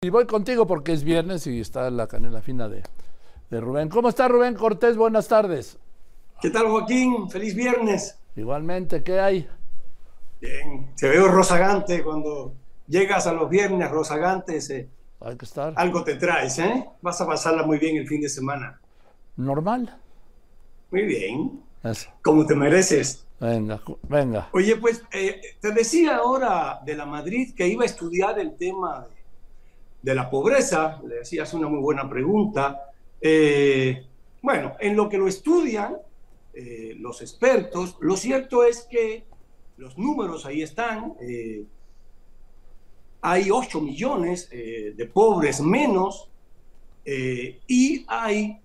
Y voy contigo porque es viernes y está la canela fina de, de Rubén. ¿Cómo está Rubén Cortés? Buenas tardes. ¿Qué tal Joaquín? Feliz viernes. Igualmente, ¿qué hay? Bien, te veo rozagante cuando llegas a los viernes rozagantes. Eh, hay que estar. Algo te traes, ¿eh? Vas a pasarla muy bien el fin de semana. Normal. Muy bien. Eso. Como te mereces. Venga, venga. Oye, pues eh, te decía ahora de la Madrid que iba a estudiar el tema de de la pobreza, le decías una muy buena pregunta. Eh, bueno, en lo que lo estudian eh, los expertos, lo cierto es que los números ahí están. Eh, hay 8 millones de pobres menos y hay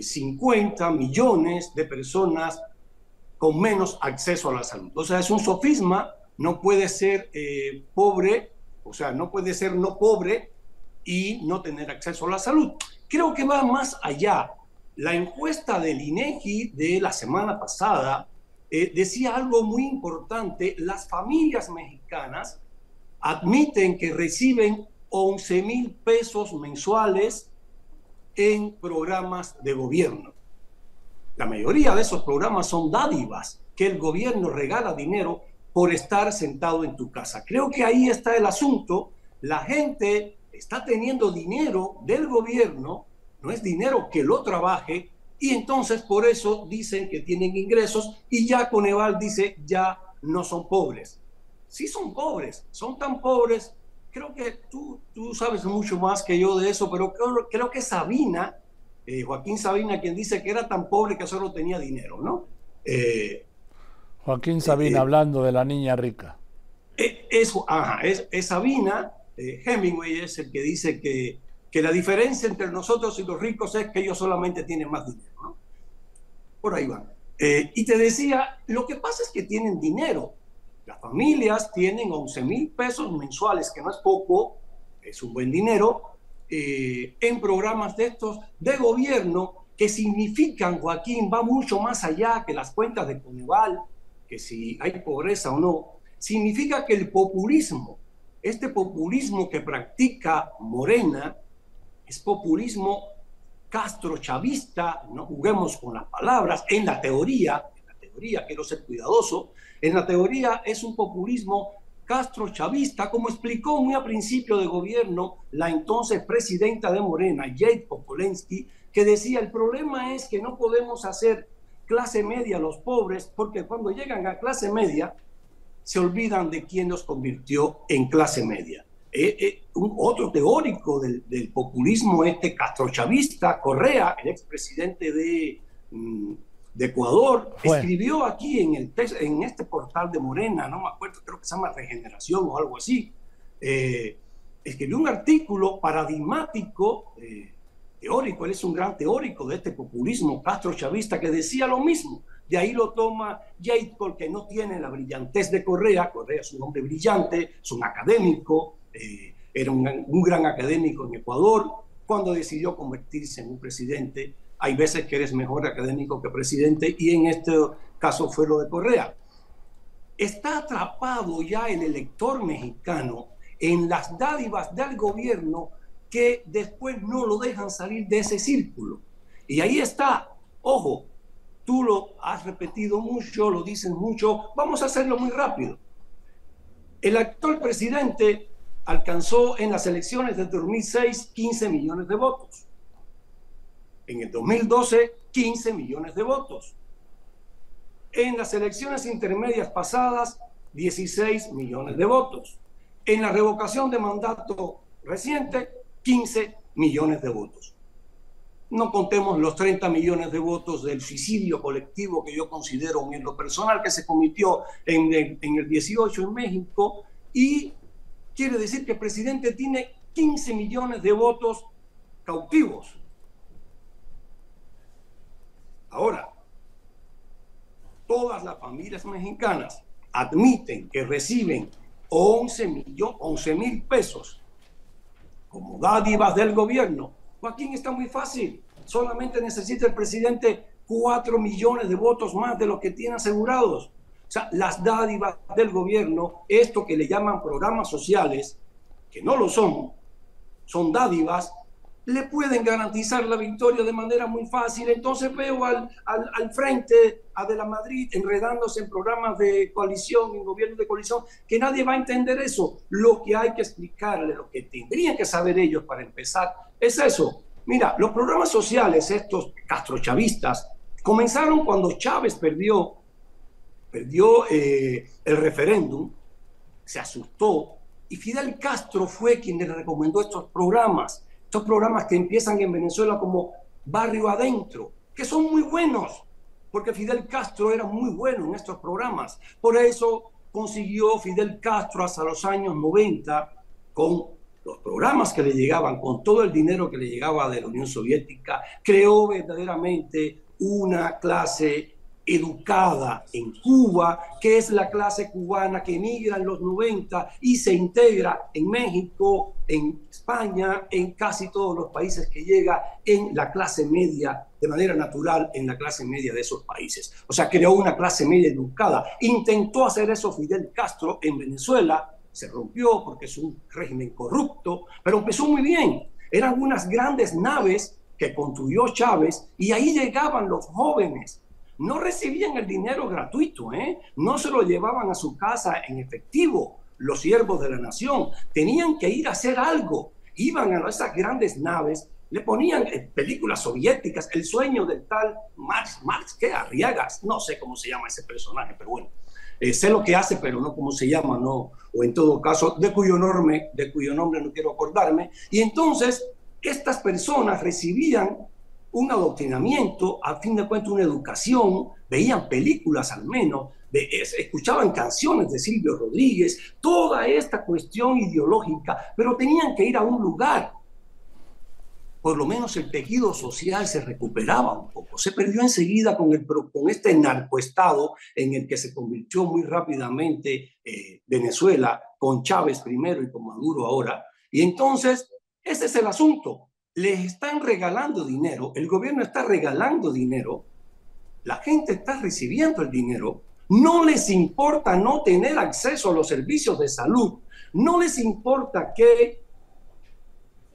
50 millones de personas con menos acceso a la salud. O sea, es un sofisma, no puede ser pobre, o sea, no puede ser no pobre y no tener acceso a la salud. Creo que va más allá. La encuesta del INEGI de la semana pasada eh, decía algo muy importante. Las familias mexicanas admiten que reciben 11 mil pesos mensuales en programas de gobierno. La mayoría de esos programas son dádivas que el gobierno regala dinero por estar sentado en tu casa. Creo que ahí está el asunto. La gente está teniendo dinero del gobierno, no es dinero que lo trabaje, y entonces por eso dicen que tienen ingresos y ya Coneval dice ya no son pobres. Sí son pobres, son tan pobres, creo que tú, tú sabes mucho más que yo de eso, pero creo, creo que Sabina, eh, Joaquín Sabina, quien dice que era tan pobre que solo tenía dinero, ¿no? Eh, Joaquín Sabina, eh, hablando de la niña rica. Es, ajá, es, es Sabina eh, Hemingway es el que dice que, que, la diferencia entre nosotros y los ricos es que ellos solamente tienen más dinero. Por ahí van. Eh, y te decía, lo que pasa es que tienen dinero. Las familias tienen 11 mil pesos mensuales, que no es poco, es un buen dinero, eh, en programas de estos de gobierno que significan, Joaquín, va mucho más allá que las cuentas de Coneval, que si hay pobreza o no, significa que el populismo este populismo que practica Morena es populismo castrochavista, no juguemos con las palabras, en la teoría, en la teoría quiero ser cuidadoso, en la teoría es un populismo castrochavista, como explicó muy a principio de gobierno la entonces presidenta de Morena, Jade Popolensky, que decía, el problema es que no podemos hacer clase media a los pobres, porque cuando llegan a clase media, se olvidan de quién nos convirtió en clase media. Eh, eh, un, otro teórico del, populismo este castrochavista, Correa, el expresidente de, mm, de Ecuador, escribió aquí en, el en este portal de Morena, no me acuerdo, creo que se llama Regeneración o algo así, eh, escribió un artículo paradigmático, teórico, él es un gran teórico de este populismo castrochavista que decía lo mismo, de ahí lo toma Jacob, que no tiene la brillantez de Correa. Correa es un hombre brillante, es un académico, eh, era un, gran académico en Ecuador. Cuando decidió convertirse en un presidente, hay veces que eres mejor académico que presidente, y en este caso fue lo de Correa. Está atrapado ya el elector mexicano en las dádivas del gobierno que después no lo dejan salir de ese círculo. Y ahí está, ojo, Tú lo has repetido mucho, lo dices mucho. Vamos a hacerlo muy rápido. El actual presidente alcanzó en las elecciones de 2006 15 millones de votos. En el 2012, 15 millones de votos. En las elecciones intermedias pasadas, 16 millones de votos. En la revocación de mandato reciente, 15 millones de votos. No contemos los 30 millones de votos del suicidio colectivo que yo considero un lo personal que se cometió en el, en el 18 en México y quiere decir que el presidente tiene 15 millones de votos cautivos. Ahora, todas las familias mexicanas admiten que reciben 11 mil pesos como dádivas del gobierno Joaquín está muy fácil. Solamente necesita el presidente cuatro millones de votos más de lo que tiene asegurados. O sea, las dádivas del gobierno, esto que le llaman programas sociales, que no lo son, son dádivas, le pueden garantizar la victoria de manera muy fácil. Entonces veo al, al, frente a De la Madrid enredándose en programas de coalición, en gobierno de coalición, que nadie va a entender eso. Lo que hay que explicarle, lo que tendrían que saber ellos para empezar, es eso. Mira, los programas sociales, estos castrochavistas, comenzaron cuando Chávez perdió, perdió eh, el referéndum, se asustó, y Fidel Castro fue quien le recomendó estos programas estos programas que empiezan en Venezuela como barrio adentro, que son muy buenos, porque Fidel Castro era muy bueno en estos programas. Por eso consiguió Fidel Castro hasta los años 90 con los programas que le llegaban, con todo el dinero que le llegaba de la Unión Soviética, creó verdaderamente una clase educada en Cuba, que es la clase cubana que emigra en los 90 y se integra en México, en España, en casi todos los países que llega en la clase media, de manera natural, en la clase media de esos países. O sea, creó una clase media educada. Intentó hacer eso Fidel Castro en Venezuela, se rompió porque es un régimen corrupto, pero empezó muy bien. Eran unas grandes naves que construyó Chávez y ahí llegaban los jóvenes no recibían el dinero gratuito, ¿eh? no se lo llevaban a su casa en efectivo los siervos de la nación, tenían que ir a hacer algo, iban a esas grandes naves, le ponían eh, películas soviéticas, el sueño del tal Marx, Marx, ¿qué? Arriagas, no sé cómo se llama ese personaje, pero bueno, eh, sé lo que hace, pero no cómo se llama, no, o en todo caso, de cuyo nombre, de cuyo nombre no quiero acordarme, y entonces estas personas recibían un adoctrinamiento, a fin de cuentas una educación, veían películas al menos, escuchaban canciones de Silvio Rodríguez, toda esta cuestión ideológica, pero tenían que ir a un lugar. Por lo menos el tejido social se recuperaba un poco. Se perdió enseguida con, el, con este narcoestado en el que se convirtió muy rápidamente eh, Venezuela, con Chávez primero y con Maduro ahora. Y entonces, ese es el asunto les están regalando dinero, el gobierno está regalando dinero, la gente está recibiendo el dinero, no les importa no tener acceso a los servicios de salud, no les importa que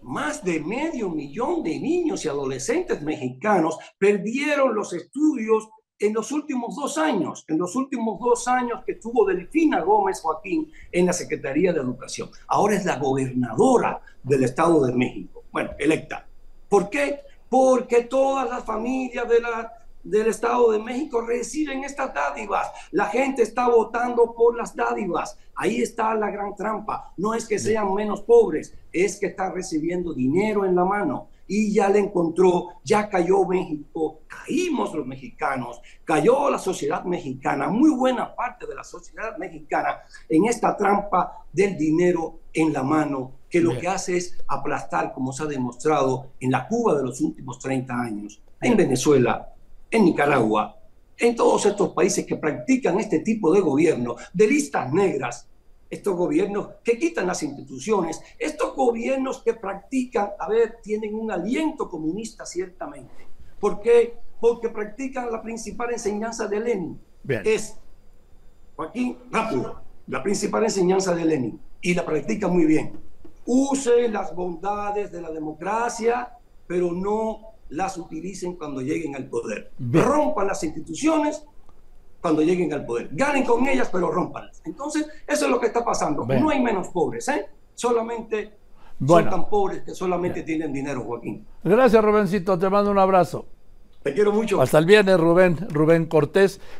más de medio millón de niños y adolescentes mexicanos perdieron los estudios en los últimos dos años, en los últimos dos años que estuvo Delfina Gómez Joaquín en la Secretaría de Educación. Ahora es la gobernadora del Estado de México bueno, electa. ¿Por qué? Porque todas las familias de la, del Estado de México reciben estas dádivas. La gente está votando por las dádivas. Ahí está la gran trampa. No es que sean menos pobres, es que están recibiendo dinero en la mano y ya le encontró, ya cayó México, caímos los mexicanos, cayó la sociedad mexicana, muy buena parte de la sociedad mexicana en esta trampa del dinero en la mano, que lo que hace es aplastar, como se ha demostrado en la Cuba de los últimos 30 años, en Venezuela, en Nicaragua, en todos estos países que practican este tipo de gobierno, de listas negras, estos gobiernos que quitan las instituciones, estos gobiernos que practican, a ver, tienen un aliento comunista ciertamente. ¿Por qué? Porque practican la principal enseñanza de Lenin. Es, Joaquín, rápido, la principal enseñanza de Lenin. Y la practica muy bien. Use las bondades de la democracia, pero no las utilicen cuando lleguen al poder. Rompan las instituciones cuando lleguen al poder. Ganen con ellas, pero rompanlas. Entonces, eso es lo que está pasando. No hay menos pobres, ¿eh? Solamente son tan pobres que solamente tienen dinero, Joaquín. Gracias, Rubencito. Te mando un abrazo. Te quiero mucho. Hasta el viernes, Rubén, Rubén Cortés.